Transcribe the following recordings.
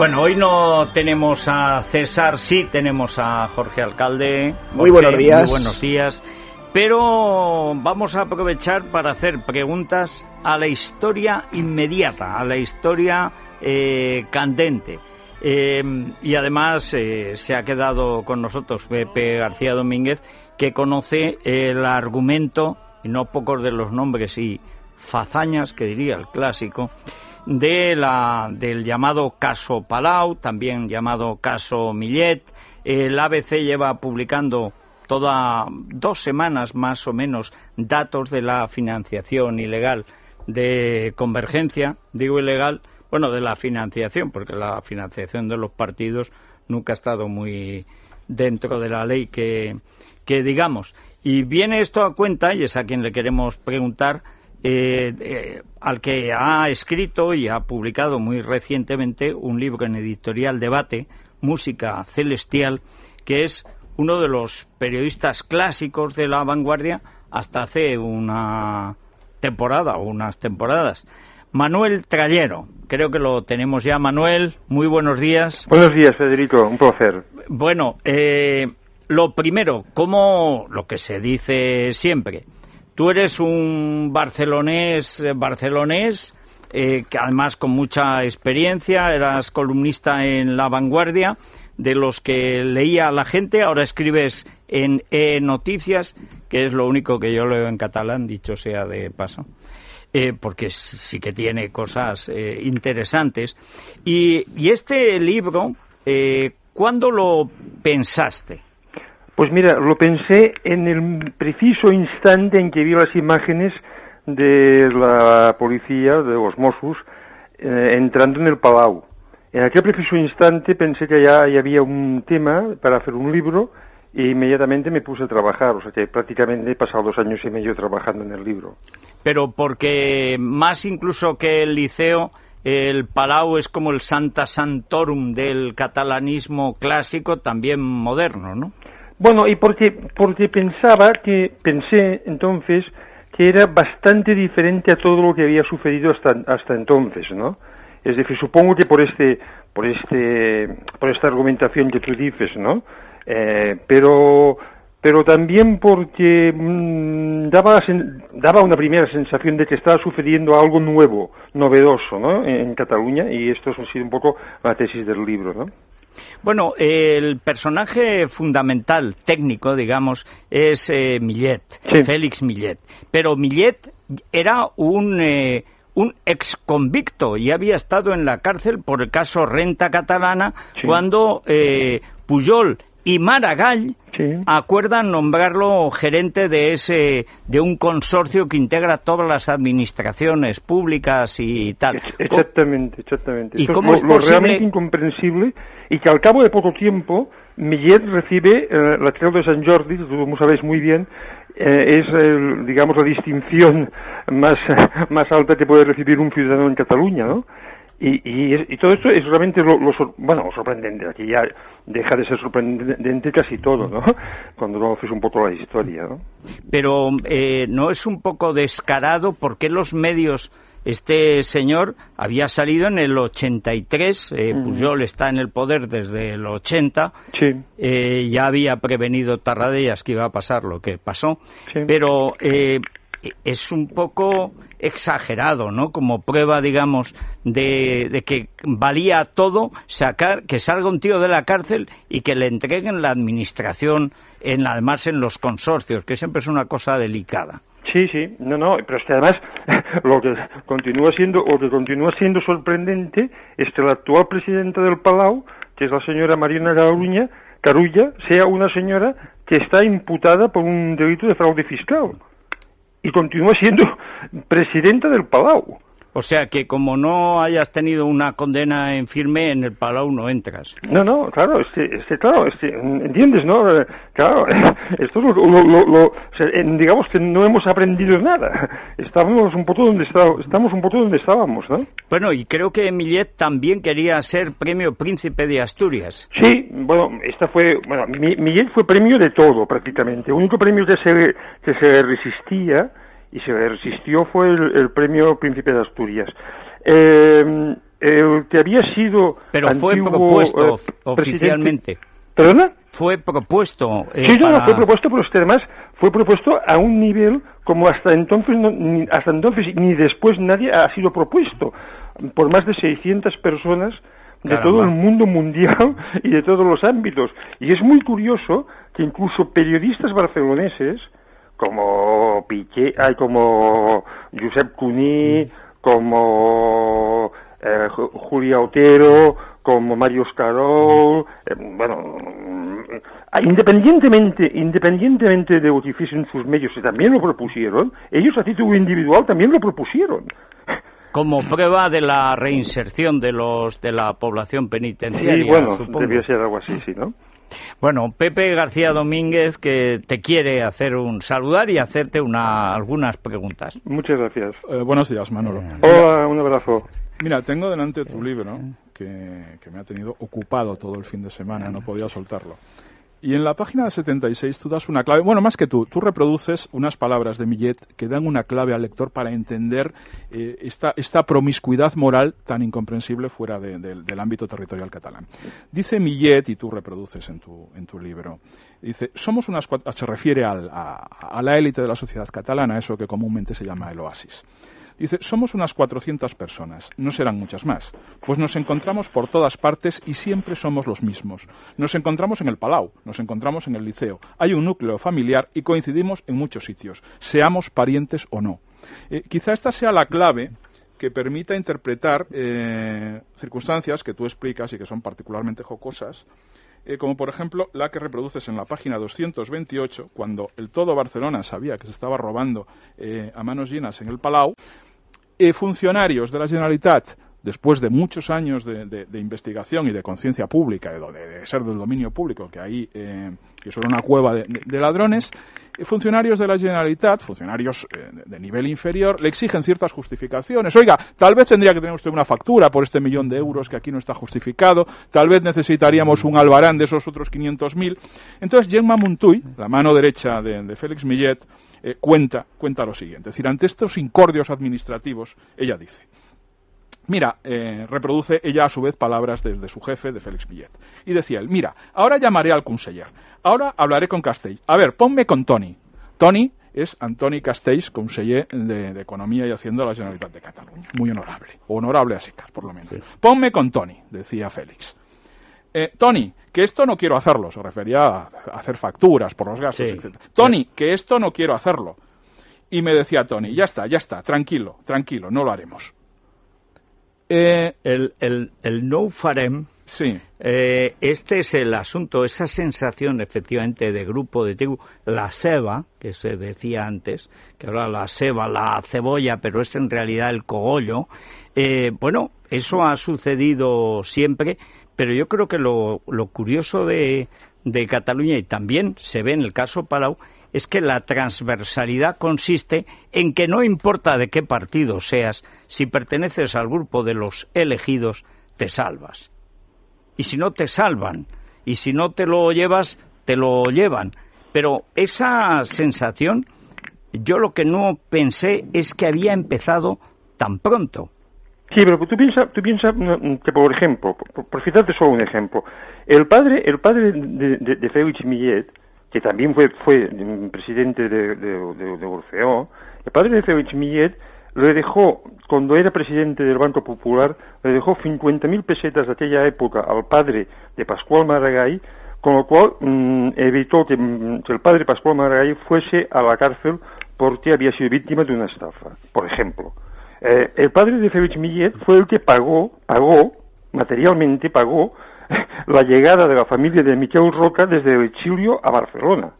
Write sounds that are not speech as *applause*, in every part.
Bueno, hoy no tenemos a César, sí tenemos a Jorge Alcalde. muy buenos días. Muy buenos días. Pero vamos a aprovechar para hacer preguntas a la historia inmediata, a la historia eh, candente. Eh, y además eh, se ha quedado con nosotros Pepe García Domínguez, que conoce el argumento, y no pocos de los nombres y fazañas, que diría el clásico, de la, del llamado caso Palau, también llamado caso Millet. El ABC lleva publicando toda dos semanas más o menos datos de la financiación ilegal de Convergencia, digo ilegal, bueno, de la financiación, porque la financiación de los partidos nunca ha estado muy dentro de la ley que, digamos. Y viene esto a cuenta, y es a quien le queremos preguntar, eh, eh, al que ha escrito y ha publicado muy recientemente un libro en editorial Debate, Música Celestial, que es uno de los periodistas clásicos de la vanguardia hasta hace una temporada o unas temporadas. Manuel Trallero, creo que lo tenemos ya. Manuel, muy buenos días. Buenos días, Federico, un placer. Bueno, eh, lo primero, como lo que se dice siempre, Tú eres un barcelonés, eh, barcelonés eh, que además con mucha experiencia, eras columnista en La Vanguardia, de los que leía a la gente, ahora escribes en E Noticias, que es lo único que yo leo en catalán, dicho sea de paso. Eh, porque sí que tiene cosas interesantes. Y, este libro, ¿cuándo lo pensaste? Pues mira, lo pensé en el preciso instante en que vi las imágenes de la policía, de los Mossos, eh, entrando en el Palau. En aquel preciso instante pensé que ya, había un tema para hacer un libro e inmediatamente me puse a trabajar, o sea que prácticamente he pasado dos años y medio trabajando en el libro. Pero porque más incluso que el liceo, el Palau es como el Santa Santorum del catalanismo clásico, también moderno, ¿no? Bueno, y porque, porque pensaba que, pensé entonces que era bastante diferente a todo lo que había sucedido hasta, hasta entonces, ¿no? Es decir, supongo que por este, por este, por esta argumentación que tú dices, ¿no? Eh, pero, pero también porque mmm, daba, daba una primera sensación de que estaba sucediendo algo nuevo, novedoso, ¿no? En, en Cataluña, y esto ha sido un poco la tesis del libro, ¿no? Bueno, el personaje fundamental, técnico, digamos, es eh, Millet, Félix Millet. Pero Millet era un, eh, un ex convicto y había estado en la cárcel por el caso Renta Catalana cuando eh, Pujol y Maragall acuerdan nombrarlo gerente de ese de un consorcio que integra todas las administraciones públicas y tal. Exactamente, exactamente. ¿Y cómo es lo, realmente incomprensible y que al cabo de poco tiempo Millet recibe eh, la Creu de San Jordi, como sabéis muy bien, eh, es, digamos, la distinción más, *laughs* más alta que puede recibir un ciudadano en Cataluña, ¿no? Y, y, todo esto es realmente lo, bueno, sorprendente. Aquí ya deja de ser sorprendente casi todo, ¿no? *laughs* Cuando conoces un poco la historia, ¿no? Pero eh, no es un poco descarado porque los medios este señor había salido en el 83, eh, Pujol está en el poder desde el 80, sí. eh, ya había prevenido Tarradellas que iba a pasar lo que pasó, pero eh, es un poco exagerado, ¿no? Como prueba, digamos, de, que valía todo sacar, que salga un tío de la cárcel y que le entreguen la administración, en, además en los consorcios, que siempre es una cosa delicada. Sí, sí, no, no, pero es que además *laughs* lo que continúa siendo, o que continúa siendo sorprendente es que la actual presidenta del Palau, que es la señora Marina Caruña, Carulla, sea una señora que está imputada por un delito de fraude fiscal y continúa siendo presidenta del Palau. O sea que como no hayas tenido una condena en firme, en el Palau no entras. No, no, claro, este, este claro, este, entiendes, ¿no? Eh, claro, *laughs* esto lo, lo, digamos que no hemos aprendido nada. Estamos un poco donde estamos un poco donde estábamos, ¿no? Bueno, y creo que Millet también quería ser premio Príncipe de Asturias. Sí, bueno, esta fue, bueno, Millet fue premio de todo prácticamente. El único premio que se que se resistía y se resistió fue el, premio Príncipe de Asturias. Eh, el que había sido. Pero fue propuesto eh, oficialmente. ¿Perdona? Fue propuesto. Eh, sí, no, fue propuesto, pero además fue propuesto a un nivel como hasta entonces, ni, hasta entonces ni después nadie ha sido propuesto por más de 600 personas de todo el mundo mundial *laughs* y de todos los ámbitos. Y es muy curioso que incluso periodistas barceloneses como Piqué, hay como Josep Cuní, como eh, Julia Otero, como Mario Scarol, eh, bueno, mm, independientemente, independientemente de lo que hiciesen sus medios, que también lo propusieron, ellos a título individual también lo propusieron. Como prueba de la reinserción de los de la población penitenciaria. Sí, bueno, debía ser algo así, sí, ¿no? Bueno, Pepe García Domínguez, que te quiere hacer un saludar y hacerte una, algunas preguntas. Muchas gracias. Eh, buenos días, Manolo. Hola, un abrazo. Mira, tengo delante tu libro, que, que me ha tenido ocupado todo el fin de semana, no podía soltarlo. Y en la página 76 tú das una clave, bueno, más que tú, tú reproduces unas palabras de Millet que dan una clave al lector para entender eh, esta, promiscuidad moral tan incomprensible fuera del ámbito territorial catalán. Dice Millet, y tú reproduces en tu, en tu libro, dice, somos unas se refiere a, a la élite de la sociedad catalana, eso que comúnmente se llama el oasis. Dice, somos unas 400 personas, no serán muchas más, pues nos encontramos por todas partes y siempre somos los mismos. Nos encontramos en el Palau, nos encontramos en el liceo, hay un núcleo familiar y coincidimos en muchos sitios, seamos parientes o no. Eh, quizá esta sea la clave que permita interpretar eh, circunstancias que tú explicas y que son particularmente jocosas, eh, como por ejemplo la que reproduces en la página 228, cuando el todo Barcelona sabía que se estaba robando a manos llenas en el Palau, funcionarios de la Generalitat, después de muchos años de, investigación y de conciencia pública, de, ser del dominio público, que ahí, eh, que son una cueva de, ladrones, eh, funcionarios de la Generalitat, funcionarios de nivel inferior, le exigen ciertas justificaciones. Oiga, tal vez tendría que tener usted una factura por este millón de euros que aquí no está justificado, tal vez necesitaríamos un albarán de esos otros 500.000. Entonces, Gemma Montuy, la mano derecha de, Félix Millet, eh, cuenta, cuenta lo siguiente. Es decir, ante estos incordios administrativos, ella dice, Mira, eh, reproduce ella a su vez palabras desde su jefe, de Félix Millet. Y decía él, mira, ahora llamaré al conseller, ahora hablaré con Castell. A ver, ponme con Tony. Tony es Antoni Castells, conseller de, Economía y Hacienda de la Generalitat de Cataluña. Muy honorable, honorable a secas, por lo menos. Ponme con Tony, decía Félix. Eh, Tony, que esto no quiero hacerlo, se refería a hacer facturas por los gastos, etc. Tony, que esto no quiero hacerlo. Y me decía Tony, ya está, ya está, tranquilo, tranquilo, no lo haremos. Eh, el, el, el no farem, sí. Eh, este es el asunto, esa sensación efectivamente de grupo de tribu, la seba, que se decía antes, que ahora la seba, la cebolla, pero es en realidad el cogollo. bueno, eso ha sucedido siempre pero yo creo que lo, curioso de, Cataluña, y también se ve en el caso Palau, es que la transversalidad consiste en que no importa de qué partido seas, si perteneces al grupo de los elegidos, te salvas. Y si no te salvan, y si no te lo llevas, te lo llevan. Pero esa sensación, yo lo que no pensé es que había empezado tan pronto. Sí, pero tú piensas tú que, por ejemplo, por, citarte solo un ejemplo, el padre, el padre de, de, Félix Millet, que también fue, fue presidente de, de, Orfeo, el padre de Félix Millet le dejó, cuando era presidente del Banco Popular, le dejó 50.000 pesetas de aquella época al padre de Pascual Maragall, con lo cual mm, evitó que, mm, que, el padre Pascual Maragall fuese a la cárcel porque había sido víctima de una estafa, por ejemplo. Eh, el padre de Félix Millet fue el que pagó, pagó, materialmente pagó, *laughs* la llegada de la familia de Miquel Roca desde el exilio a Barcelona.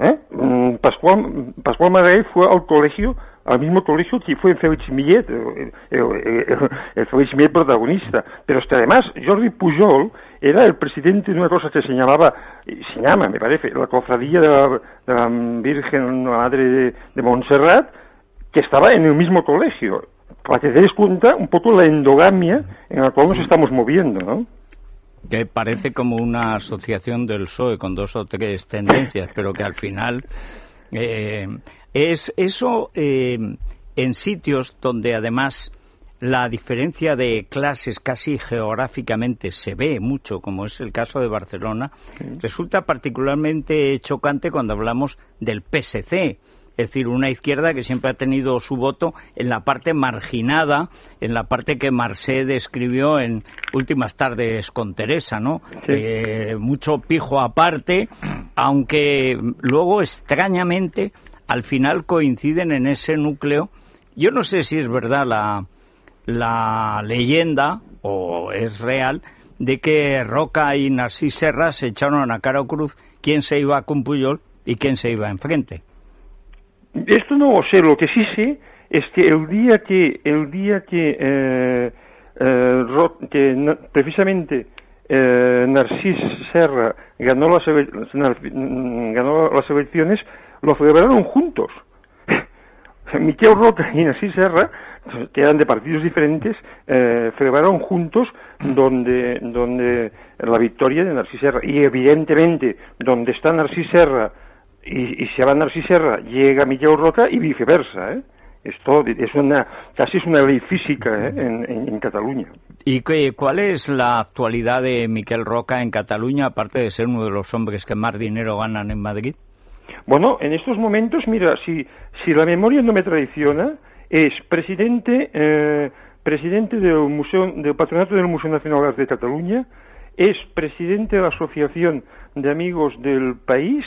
¿Eh? Mm, Pascual, Pascual fue al colegio al mismo colegio que fue Félix Millet, el, el, el, Félix Millet protagonista. Pero es que además Jordi Pujol era el presidente de una cosa que se llamaba, se llama, me parece, la cofradía de la, de la Virgen, la Madre de, de Montserrat, que estaba en el mismo colegio. Para que te des cuenta un poco la endogamia en la cual nos estamos moviendo, ¿no? Que parece como una asociación del PSOE con dos o tres tendencias, pero que al final eh, es eso eh, en sitios donde además la diferencia de clases casi geográficamente se ve mucho, como es el caso de Barcelona, resulta particularmente chocante cuando hablamos del PSC, es decir, una izquierda que siempre ha tenido su voto en la parte marginada, en la parte que Marcé describió en Últimas tardes con Teresa, ¿no? Eh, mucho pijo aparte, aunque luego extrañamente al final coinciden en ese núcleo. Yo no sé si es verdad la, la leyenda o es real de que Roca y Narcís Serra se echaron a cara o cruz quién se iba con Puyol y quién se iba enfrente. Esto no lo sé, lo que sí sé es que el día que, el día que, eh, eh, que precisamente eh, Narcís Serra ganó las, ganó las elecciones, lo celebraron juntos. *laughs* Miquel Roca y Narcís Serra, que eran de partidos diferentes, eh, celebraron juntos donde, donde la victoria de Narcís Serra. Y evidentemente, donde está Narcís Serra y, y se va Narcís Serra, llega Miquel Roca y viceversa, ¿eh? Esto es una, casi es una ley física ¿eh? en, en, en, Cataluña. ¿Y qué, cuál es la actualidad de Miquel Roca en Cataluña, aparte de ser uno de los hombres que más dinero ganan en Madrid? Bueno, en estos momentos, mira, si, si la memoria no me traiciona, es presidente, eh, presidente del, Museo, del Patronato del Museo Nacional de Cataluña, es presidente de la Asociación de Amigos del País,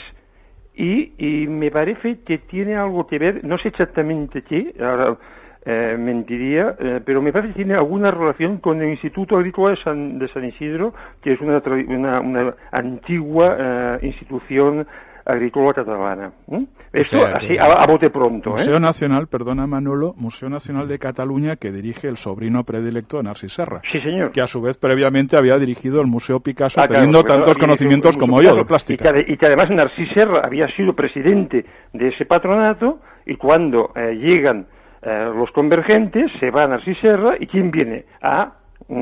y, y, me parece que tiene algo que ver, no sé exactamente qué, ahora eh, mentiría, eh, pero me parece que tiene alguna relación con el Instituto Agrícola de San, de San Isidro, que es una, una, una antigua eh, institución agrícola catalana. ¿eh? Esto o sea, así, a, a, bote pronto. Museo ¿eh? Nacional, perdona Manolo, Museo Nacional de Cataluña que dirige el sobrino predilecto de Narcís Serra. Sí, señor. Que a su vez previamente había dirigido el Museo Picasso ah, teniendo claro, tantos conocimientos como yo de plástica. Y que, y que, además Narcís Serra había sido presidente de ese patronato y cuando eh, llegan eh, los convergentes se va Narcís Serra y ¿quién viene? Ah, *laughs*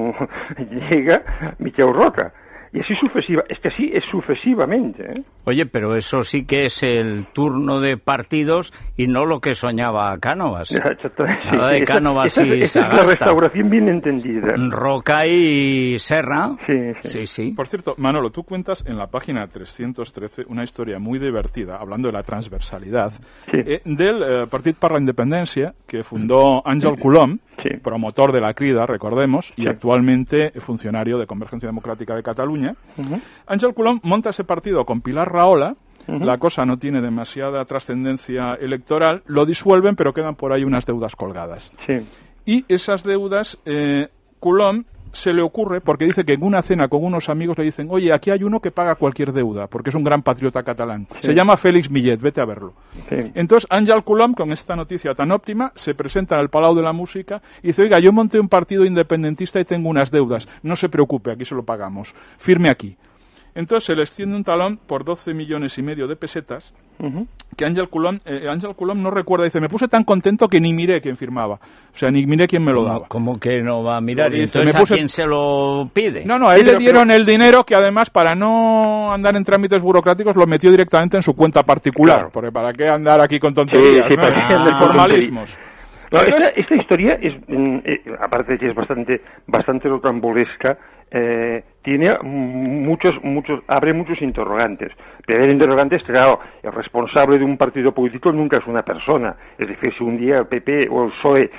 llega Miquel Roca y así sucesiva, es que así es sucesivamente. ¿eh? Oye, pero eso sí que es el turno de partidos y no lo que soñaba Cánovas. *laughs* Nada de Cánovas esa, y esa, esa es la restauración bien entendida. Roca y Serra. Sí, sí. sí, sí. Por cierto, Manolo, tú cuentas en la página 313 una historia muy divertida, hablando de la transversalidad, sí. eh, del eh, Partit per la Independencia, que fundó Ángel Colom, sí. promotor de la CRIDA, recordemos, y actualmente funcionario de Convergencia Democrática de Cataluña. Uh -huh. Ángel Colom monta ese partido con Pilar Uh -huh. La cosa no tiene demasiada trascendencia electoral, lo disuelven, pero quedan por ahí unas deudas colgadas. Sí. Y esas deudas, eh, Coulomb se le ocurre, porque dice que en una cena con unos amigos le dicen, oye, aquí hay uno que paga cualquier deuda, porque es un gran patriota catalán. Sí. Se llama Félix Millet, vete a verlo. Sí. Entonces, Ángel Coulomb, con esta noticia tan óptima, se presenta en el Palau de la Música y dice, oiga, yo monté un partido independentista y tengo unas deudas. No se preocupe, aquí se lo pagamos. Firme aquí. Entonces se le extiende un talón por 12 millones y medio de pesetas uh -huh. que Ángel Coulomb, eh, Ángel Coulomb no recuerda. Dice, me puse tan contento que ni miré quién firmaba. O sea, ni miré quién me lo daba. ¿Cómo que no va a mirar? ¿Y entonces puse... a quién se lo pide? No, no, a él sí, le dieron pero... el dinero que además para no andar en trámites burocráticos lo metió directamente en su cuenta particular. Claro. Porque para qué andar aquí con tonterías, sí, sí, ¿no? Ah, formalismos. No, esta, esta, historia es, eh, aparte de que es bastante, bastante rocambolesca, eh, tiene muchos, muchos, abre muchos interrogantes. Primer interrogante es, claro, el responsable de un partido político nunca es una persona. Es decir, si un día el PP o el PSOE eh,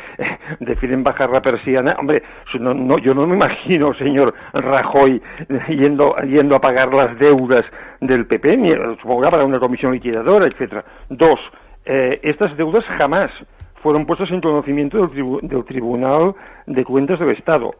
deciden bajar la persiana, hombre, no, yo no me imagino, señor Rajoy, yendo, yendo a pagar las deudas del PP, ni supongo para una comisión liquidadora, etcétera. Dos, eh, estas deudas jamás fueron puestas en conocimiento del, tribu del Tribunal de Cuentas del Estado,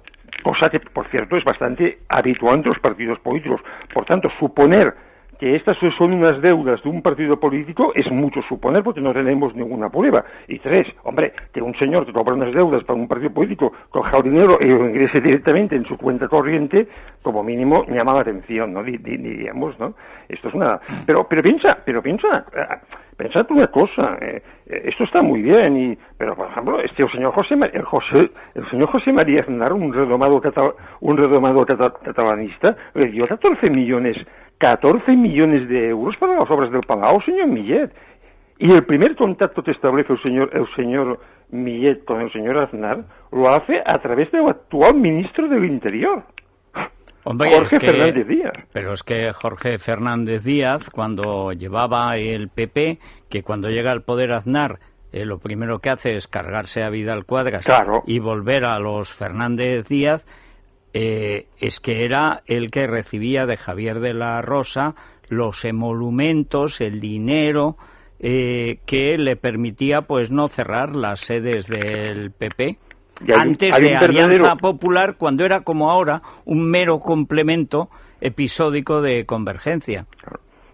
cosa que, por cierto, es bastante habitual entre los partidos políticos. Por tanto, suponer que estas son unas deudas de un partido político es mucho suponer porque no tenemos ninguna prueba. Y tres, hombre, que un señor que cobra unas deudas para un partido político coja el dinero y lo ingrese directamente en su cuenta corriente, como mínimo llama la atención, ¿no? Diríamos, ¿no? Esto es una... Pero, pero piensa, pero piensa, eh, pensad una cosa, eh, esto está muy bien, y, pero por ejemplo, este el señor José, el, José, el señor José María Aznar, un redomado, un redomado catalanista, le dio 14 millones 14 millones de euros para las obras del Palau, señor Millet. Y el primer contacto que establece el señor, el señor Millet con el señor Aznar lo hace a través del actual ministro del Interior. Jorge Fernández Díaz. Pero es que Jorge Fernández Díaz, cuando llevaba el PP, que cuando llega al poder Aznar, eh, lo primero que hace es cargarse a Vidal Cuadras y volver a los Fernández Díaz, eh, es que era el que recibía de Javier de la Rosa los emolumentos, el dinero eh, que le permitía pues no cerrar las sedes del PP. antes de Alianza Popular, cuando era como ahora un mero complemento episódico de convergencia.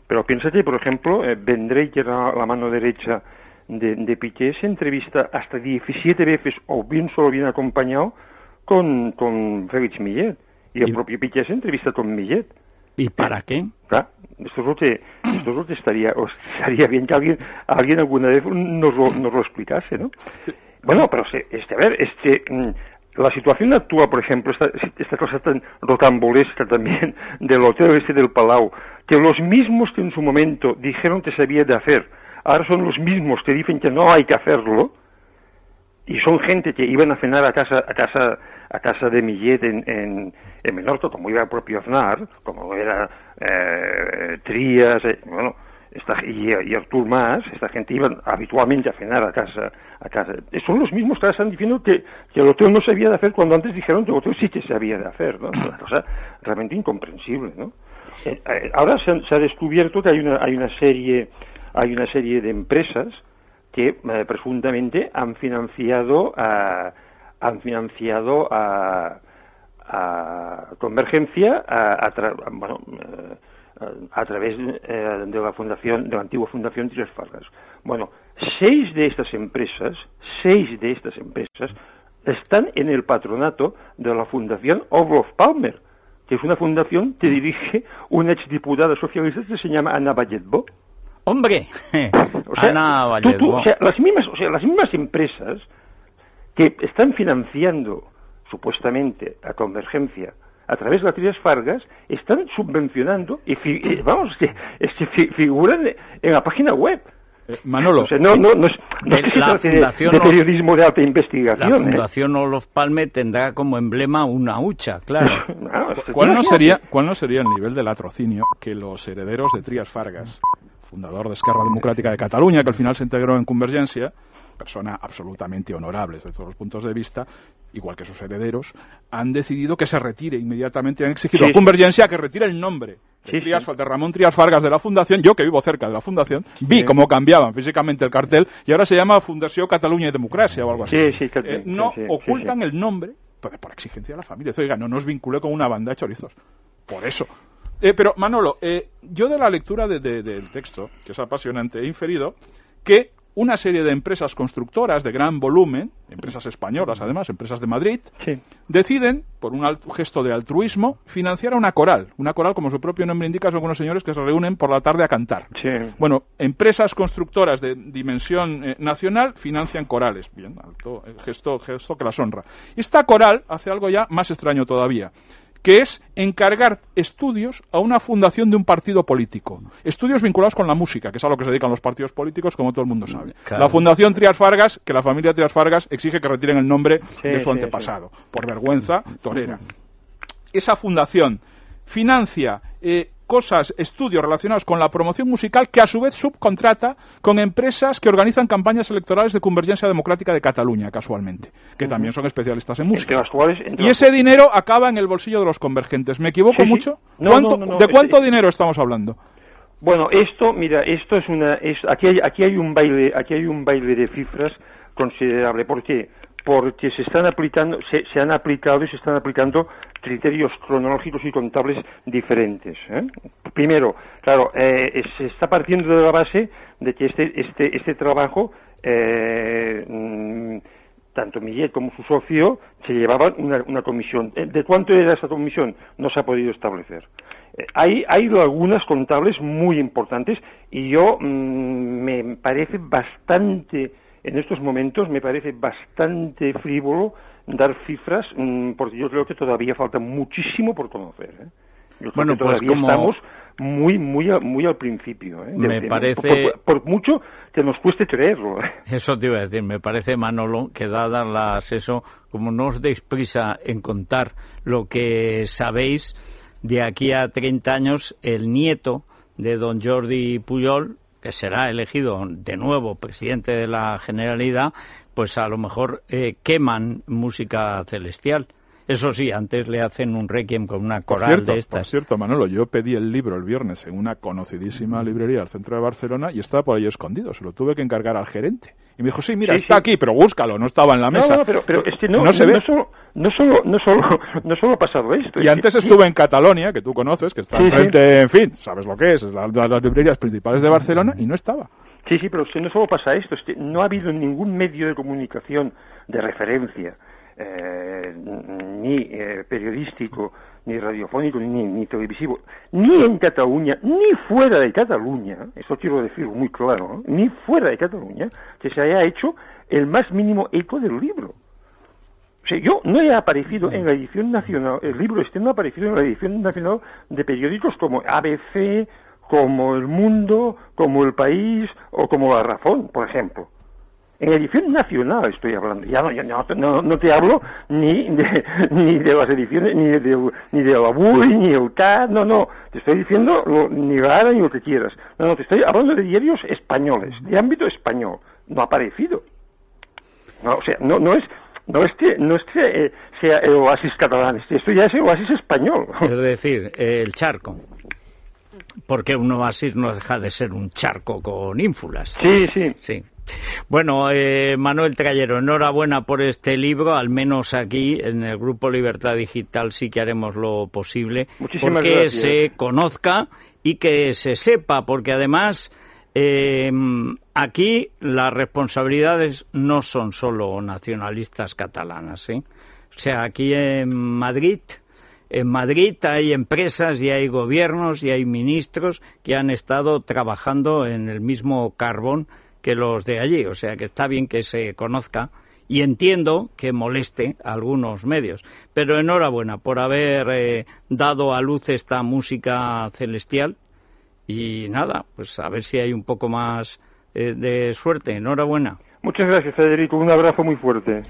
Pero piénsate, por ejemplo, eh, Vendré, que era la mano derecha de, de Piqué, se entrevista hasta 17 veces, o bien solo bien acompañado, con, con Félix Millet. Y el propio Piqué se entrevista con Millet. ¿Y para qué? Claro, esto es lo que, esto es lo que estaría, estaría bien que alguien, alguien alguna vez nos lo, nos lo explicase, ¿no? Bueno, pero este, a ver, este, mm, la situación actual, por ejemplo, esta, esta cosa tan rocambolesca también *laughs* del hotel este del Palau, que los mismos que en su momento dijeron que se había de hacer, ahora son los mismos que dicen que no hay que hacerlo, y son gente que iban a cenar a casa, a casa, a casa de Millet en, en, en Menorca, como iba el propio Aznar, como era eh, Trías, eh, bueno, esta, y, y, Artur Mas, esta gente iban habitualmente a cenar a casa, a casa. Son los mismos que ahora están diciendo que, que el hotel no se había de hacer cuando antes dijeron que el hotel sí que se había de hacer, ¿no? Una cosa realmente incomprensible, ¿no? Eh, eh ahora se, se, ha descubierto que hay una, hay una serie, hay una serie de empresas que eh, presuntamente han financiado a, han financiado a, a Convergencia a, bueno, eh, a, través eh, de la fundación de la antigua fundación Tres Fargas. Bueno, seis de estas empresas, seis de estas empresas están en el patronato de la fundación Olof Palmer, que es una fundación que dirige una exdiputada socialista que se llama Ana Valletbo. Hombre, *laughs* o sea, las mismas, o sea, las mismas empresas que están financiando supuestamente a Convergencia a través de las Trias Fargas están subvencionando y vamos es que figuran en la página web. Eh, Manolo. no, no, no, es, la fundación de, periodismo de alta investigación. La ¿eh? Fundación Olof Palme tendrá como emblema una hucha, claro. *laughs* ¿Cuál, no sería, ¿Cuál no sería el nivel de latrocinio que los herederos de Trias Fargas fundador de Esquerra Democrática de Cataluña, que al final se integró en Convergencia, persona absolutamente honorable desde todos los puntos de vista, igual que sus herederos, han decidido que se retire inmediatamente, han exigido a Convergencia que retire el nombre de, de, Ramón Trias Fargas de la Fundación, yo que vivo cerca de la Fundación, vi cómo cambiaban físicamente el cartel y ahora se llama Fundación Cataluña y Democracia o algo así. Eh, no ocultan el nombre por, por, exigencia de la familia. Oiga, no nos vincule con una banda de chorizos. Por eso. Eh, pero, Manolo, eh, yo de la lectura del texto, que es apasionante, he inferido que una serie de empresas constructoras de gran volumen, empresas españolas además, empresas de Madrid, deciden, por un gesto de altruismo, financiar a una coral. Una coral, como su propio nombre indica, son unos señores que se reúnen por la tarde a cantar. Bueno, empresas constructoras de dimensión eh, nacional financian corales. Bien, alto, gesto, gesto que las honra. Esta coral hace algo ya más extraño todavía que es encargar estudios a una fundación de un partido político. Estudios vinculados con la música, que es a lo que se dedican los partidos políticos, como todo el mundo sabe. La Fundación Trias Fargas, que la familia Trias Fargas exige que retiren el nombre de su antepasado, por vergüenza torera. Esa fundación financia eh, cosas, estudios relacionados con la promoción musical que a su vez subcontrata con empresas que organizan campañas electorales de Convergencia Democrática de Cataluña, casualmente, que también son especialistas en música. y ese dinero acaba en el bolsillo de los convergentes. ¿Me equivoco mucho? ¿De cuánto dinero estamos hablando? Bueno, esto, mira, esto es una, es, aquí hay, aquí hay un baile, aquí hay un baile de cifras considerable. ¿Por qué? Porque se están aplicando, se, se han aplicado y se están aplicando criterios cronológicos y contables diferentes. ¿eh? Primero, claro, eh, se está partiendo de la base de que este, este, este trabajo, eh, mm, tanto Millet como su socio, se llevaban una, comisión. ¿De cuánto era esa comisión? No se ha podido establecer. Hay, hay algunas contables muy importantes y yo mm, me parece bastante, en estos momentos, me parece bastante frívolo dar cifras, mm, porque yo creo que todavía falta muchísimo por conocer. ¿eh? bueno, pues como... estamos muy, muy, muy al principio. ¿eh? Me parece... Por, mucho que nos cueste creerlo. ¿eh? *laughs* Eso te iba a decir. Me parece, Manolo, que dadas las eso, como no os deis prisa en contar lo que sabéis, de aquí a 30 años, el nieto de don Jordi Puyol, que será elegido de nuevo presidente de la Generalidad, pues a lo mejor eh, queman música celestial. Eso sí, antes le hacen un requiem con una coral de estas. Por cierto, Manolo, yo pedí el libro el viernes en una conocidísima librería al centro de Barcelona y estaba por ahí escondido. Se lo tuve que encargar al gerente. Y me dijo, sí, mira, está aquí, pero búscalo, no estaba en la mesa. No, no, pero, es que no, se ve. solo, no solo, no solo, no solo ha pasado esto. Y antes estuve en Catalonia, que tú conoces, que está enfrente, en fin, sabes lo que es, las librerías principales de Barcelona, y no estaba. Sí, sí, pero no solo pasa esto, es que no ha habido ningún medio de comunicación de referencia, eh, ni eh, periodístico, ni radiofónico, ni, ni, televisivo, ni en Cataluña, ni fuera de Cataluña, eso quiero decirlo muy claro, ni fuera de Cataluña, que se haya hecho el más mínimo eco del libro. O sea, yo no he aparecido en la edición nacional, el libro este no ha aparecido en la edición nacional de periódicos como ABC, como El Mundo, como El País o como La Razón, por ejemplo. En edición nacional estoy hablando. Ya no, no, te hablo ni de, *laughs* ni de las ediciones, ni de, ni de la BUI, ni el CAD, no, no. Te estoy diciendo ni la ni lo que quieras. No, no, te estoy hablando de diarios españoles, de ámbito español. No ha aparecido. No, o sea, no, no es, no es que, no es que eh, sea el oasis catalán, esto ya es el oasis español. Es decir, el charco porque un oasis no deja de ser un charco con ínfulas. Sí, sí. Sí. Bueno, eh, Manuel Trayero, enhorabuena por este libro, al menos aquí en el Grupo Libertad Digital sí que haremos lo posible porque se conozca y que se sepa, porque además eh, aquí las responsabilidades no son solo nacionalistas catalanas. ¿eh? O sea, aquí en Madrid en Madrid hay empresas y hay gobiernos y hay ministros que han estado trabajando en el mismo carbón que los de allí. O sea que está bien que se conozca y entiendo que moleste a algunos medios. Pero enhorabuena por haber eh, dado a luz esta música celestial y nada, pues a ver si hay un poco más eh, de suerte. Enhorabuena. Muchas gracias, Federico. Un abrazo muy fuerte.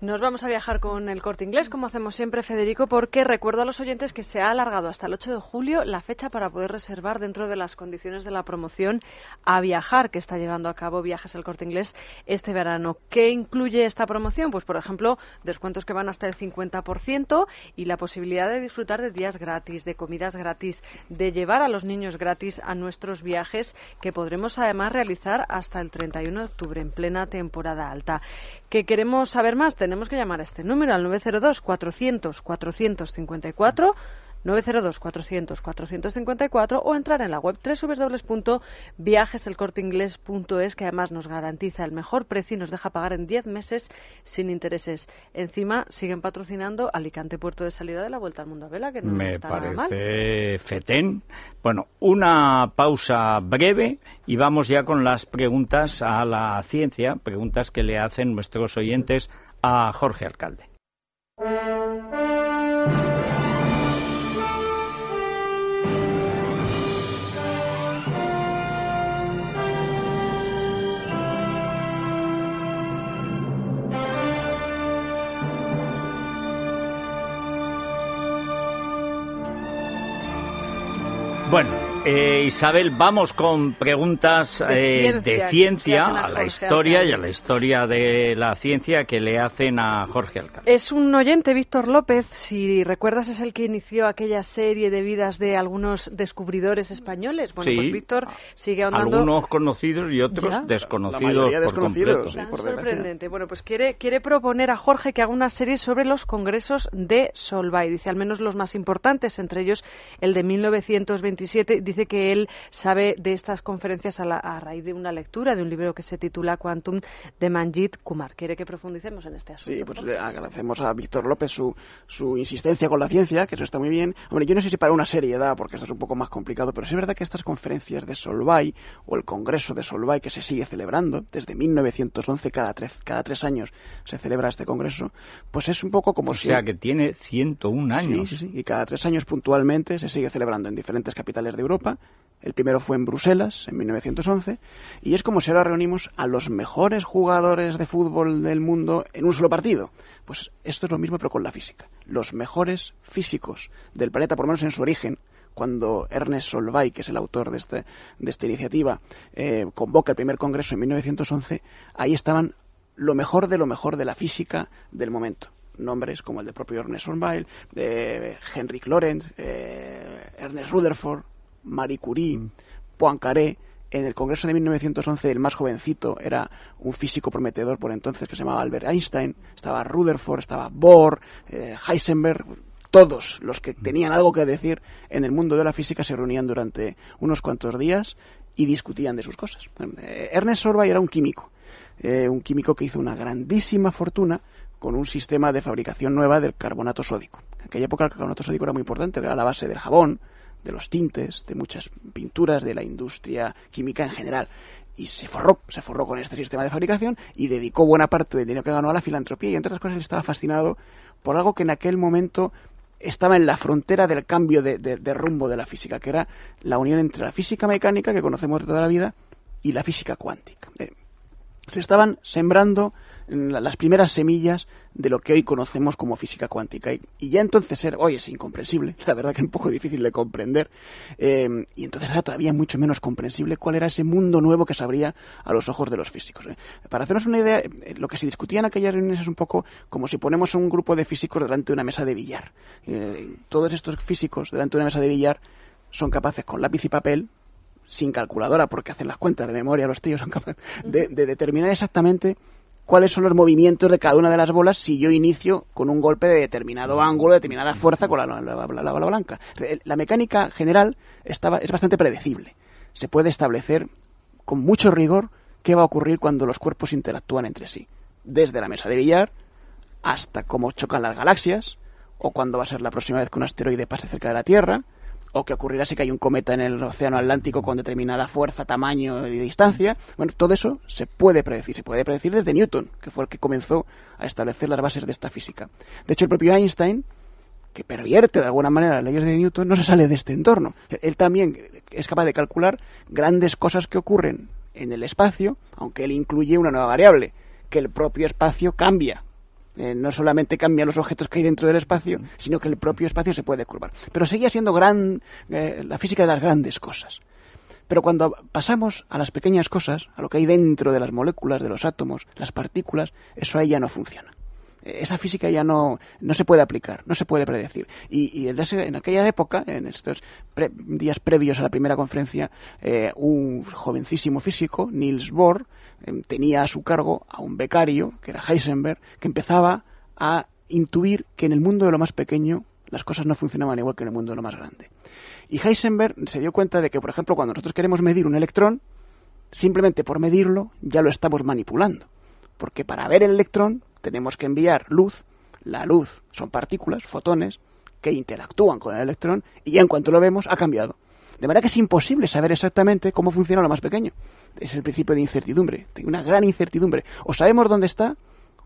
Nos vamos a viajar con el corte inglés, como hacemos siempre, Federico, porque recuerdo a los oyentes que se ha alargado hasta el 8 de julio la fecha para poder reservar dentro de las condiciones de la promoción a viajar que está llevando a cabo Viajes el corte inglés este verano. ¿Qué incluye esta promoción? Pues, por ejemplo, descuentos que van hasta el 50% y la posibilidad de disfrutar de días gratis, de comidas gratis, de llevar a los niños gratis a nuestros viajes que podremos además realizar hasta el 31 de octubre en plena temporada alta que queremos saber más, tenemos que llamar a este número, al 902 400 454 902 400 454 o entrar en la web www.viajeselcorteingles.es que además nos garantiza el mejor precio y nos deja pagar en 10 meses sin intereses. Encima siguen patrocinando Alicante Puerto de Salida de la Vuelta al Mundo a Vela que no Me está parece fetén. Bueno, una pausa breve y vamos ya con las preguntas a la ciencia, preguntas que le hacen nuestros oyentes a Jorge Alcalde. Bueno, Eh, Isabel, vamos con preguntas De eh, de ciencia, a a la Jorge historia y a la historia de la ciencia que le hacen a Jorge Alcalde. Es un oyente, Víctor López, si recuerdas, es el que inició aquella serie de vidas de algunos descubridores españoles. Bueno, Sí. pues Víctor sigue ahondando. Algunos conocidos y otros Ya. desconocidos La por desconocidos, completo. sí. Por sorprendente. Bueno, pues quiere, quiere proponer a Jorge que haga una serie sobre los congresos de Solvay. Dice al menos los más importantes, entre ellos el de 1927. Dice que él sabe de estas conferencias a, la- a raíz de una lectura de un libro que se titula Quantum de Manjit Kumar. ¿Quiere que profundicemos en este asunto? Sí, pues le agradecemos a Víctor López su, su insistencia con la ciencia, que eso está muy bien. Hombre, yo no sé si para una serie da, porque esto es un poco más complicado, pero sí es verdad que estas conferencias de Solvay, o el Congreso de Solvay, que se sigue celebrando desde 1911, cada tres, cada tres años se celebra este congreso, pues es un poco como O si... sea que tiene 101 años. Sí, sí, sí, y cada tres años puntualmente se sigue celebrando en diferentes capitales de Europa. El primero fue en Bruselas, en 1911, y es como si ahora reunimos a los mejores jugadores de fútbol del mundo en un solo partido. Pues esto es lo mismo, pero con la física. Los mejores físicos del planeta, por lo menos en su origen, cuando Ernest Solvay, que es el autor de, este, de esta iniciativa, eh, convoca el primer congreso en 1911, ahí estaban lo mejor de lo mejor de la física del momento nombres como el del propio Ernest Solvay, de Henrik Lorentz, eh, Ernest Rutherford, Marie Curie, Poincaré. En el Congreso de 1911 el más jovencito era un físico prometedor por entonces que se llamaba Albert Einstein, estaba Rutherford, estaba Bohr, eh, Heisenberg, todos los que tenían algo que decir en el mundo de la física se reunían durante unos cuantos días y discutían de sus cosas. Eh, Ernest Solvay era un químico, eh, un químico que hizo una grandísima fortuna con un sistema de fabricación nueva del carbonato sódico. En aquella época el carbonato sódico era muy importante, era la base del jabón, de los tintes, de muchas pinturas, de la industria química en general. Y se forró, se forró con este sistema de fabricación y dedicó buena parte del dinero que ganó a la filantropía y entre otras cosas estaba fascinado por algo que en aquel momento estaba en la frontera del cambio de, de- de rumbo de la física, que era la unión entre la física mecánica que conocemos de toda la vida y la física cuántica. Eh, se estaban sembrando la- las primeras semillas de lo que hoy conocemos como física cuántica. Y, ya entonces era, oye, es incomprensible, *laughs* la verdad que es un poco difícil de comprender. eh, y entonces era todavía mucho menos comprensible cuál era ese mundo nuevo que se abría a los ojos de los físicos. eh. Para hacernos una idea, eh, lo que se discutía en aquellas reuniones es un poco como si ponemos a un grupo de físicos delante de una mesa de billar. Eh, todos estos físicos delante de una mesa de billar son capaces con lápiz y papel sin calculadora, porque hacen las cuentas de memoria, los tíos son capaces de, de determinar exactamente cuáles son los movimientos de cada una de las bolas si yo inicio con un golpe de determinado ángulo, de determinada fuerza con la, la, la- la- la bola blanca. La mecánica general estaba, es bastante predecible. Se puede establecer con mucho rigor qué va a ocurrir cuando los cuerpos interactúan entre sí. Desde la mesa de billar hasta cómo chocan las galaxias, o cuándo va a ser la próxima vez que un asteroide pase cerca de la Tierra, o qué ocurrirá si cae un cometa en el océano Atlántico con determinada fuerza, tamaño y distancia. Bueno, todo eso se puede predecir, se puede predecir desde Newton, que fue el que comenzó a establecer las bases de esta física. De hecho, el propio Einstein, que pervierte de alguna manera las leyes de Newton, no se sale de este entorno. Él también es capaz de calcular grandes cosas que ocurren en el espacio, aunque él incluye una nueva variable, que el propio espacio cambia. Eh, no solamente cambian los objetos que hay dentro del espacio, sino que el propio espacio se puede curvar. Pero seguía siendo gran, eh, la física de las grandes cosas. Pero cuando pasamos a las pequeñas cosas, a lo que hay dentro de las moléculas, de los átomos, las partículas, eso ahí ya no funciona. Eh, Esa física ya no, no se puede aplicar, no se puede predecir. Y, en, ese- en aquella época, en estos pre- días previos a la primera conferencia, un jovencísimo físico, Niels Bohr, tenía a su cargo a un becario, que era Heisenberg, que empezaba a intuir que en el mundo de lo más pequeño las cosas no funcionaban igual que en el mundo de lo más grande. Y Heisenberg se dio cuenta de que, por ejemplo, cuando nosotros queremos medir un electrón, simplemente por medirlo ya lo estamos manipulando. Porque para ver el electrón tenemos que enviar luz. La luz son partículas, fotones, que interactúan con el electrón y ya en cuanto lo vemos ha cambiado. De manera que es imposible saber exactamente cómo funciona lo más pequeño. Es el principio de incertidumbre. Tiene una gran incertidumbre. O sabemos dónde está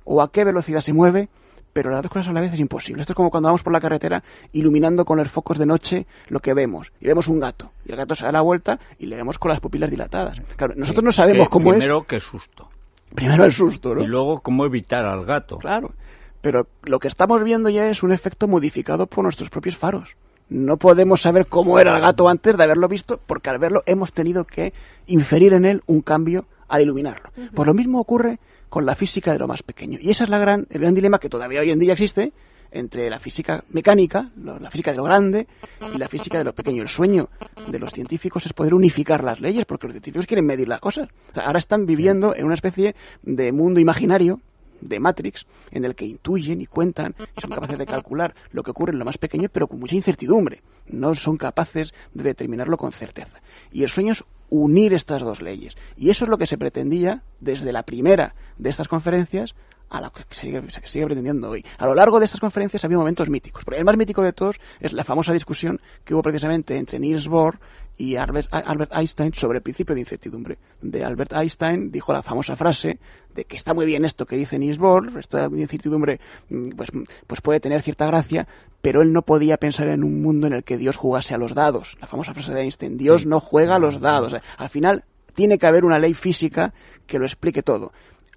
o a qué velocidad se mueve, pero las dos cosas a la vez es imposible. Esto es como cuando vamos por la carretera iluminando con los focos de noche lo que vemos. Y vemos un gato. Y el gato se da la vuelta y le vemos con las pupilas dilatadas. Claro, nosotros no sabemos Que cómo primero, qué susto. es. Primero el susto, ¿no? Y luego, cómo evitar al gato. Claro. Pero lo que estamos viendo ya es un efecto modificado por nuestros propios faros. No podemos saber cómo era el gato antes de haberlo visto, porque al verlo hemos tenido que inferir en él un cambio al iluminarlo. Pues lo mismo ocurre con la física de lo más pequeño. Y ese es la gran, el gran dilema que todavía hoy en día existe entre la física mecánica, la física de lo grande y la física de lo pequeño. El sueño de los científicos es poder unificar las leyes, porque los científicos quieren medir las cosas. ahora están viviendo en una especie de mundo imaginario de Matrix, en el que intuyen y cuentan y son capaces de calcular lo que ocurre en lo más pequeño, pero con mucha incertidumbre. No son capaces de determinarlo con certeza. Y el sueño es unir estas dos leyes. Y eso es lo que se pretendía desde la primera de estas conferencias a la que se sigue, pretendiendo hoy. A lo largo de estas conferencias ha habido momentos míticos. Pero el más mítico de todos es la famosa discusión que hubo precisamente entre Niels Bohr y Albert, Einstein sobre el principio de incertidumbre. De Albert Einstein dijo la famosa frase de que está muy bien esto que dice Niels Bohr, esto de incertidumbre mm, pues, pues puede tener cierta gracia, pero él no podía pensar en un mundo en el que Dios jugase a los dados. La famosa frase de Einstein, Dios no juega a los dados. Al final tiene que haber una ley física que lo explique todo.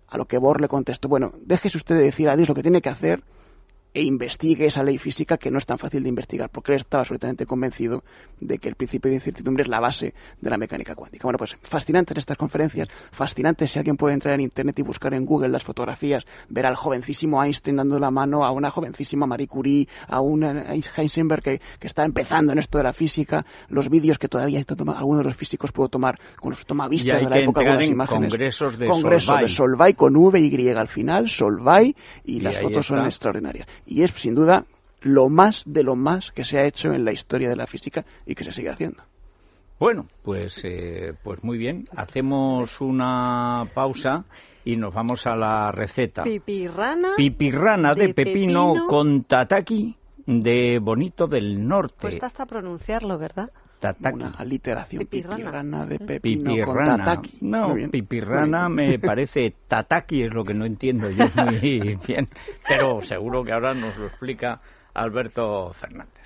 A lo que Bohr le contestó, bueno, déjese usted de decir a Dios lo que tiene que hacer e investigue esa ley física que no es tan fácil de investigar, porque él estaba absolutamente convencido de que el principio de incertidumbre es la base de la mecánica cuántica. Bueno, pues fascinantes estas conferencias, fascinantes si alguien puede entrar en Internet y buscar en Google las fotografías, ver al jovencísimo Einstein dando la mano a una jovencísima Marie Curie, a un Heisenberg que, que está empezando en esto de la física, los vídeos que todavía algunos de los físicos puedo tomar con los tomavistas de la época, algunas imágenes. Congresos de Congreso de Solvay con V y al final, Solvay, y, las fotos son extraordinarias y es sin duda lo más de lo más que se ha hecho en la historia de la física y que se sigue haciendo. Bueno, pues, eh, pues muy bien. Hacemos una pausa y nos vamos a la receta. Pipirrana. Pipirrana de, pepino, con tataki de Bonito del Norte. Pues hasta pronunciarlo, ¿verdad? Una aliteración pipirrana, de pepino pipirrana. tataki. No, pipirrana me *laughs* parece tataki es lo que no entiendo yo muy *laughs* bien, pero seguro que ahora nos lo explica Alberto Fernández.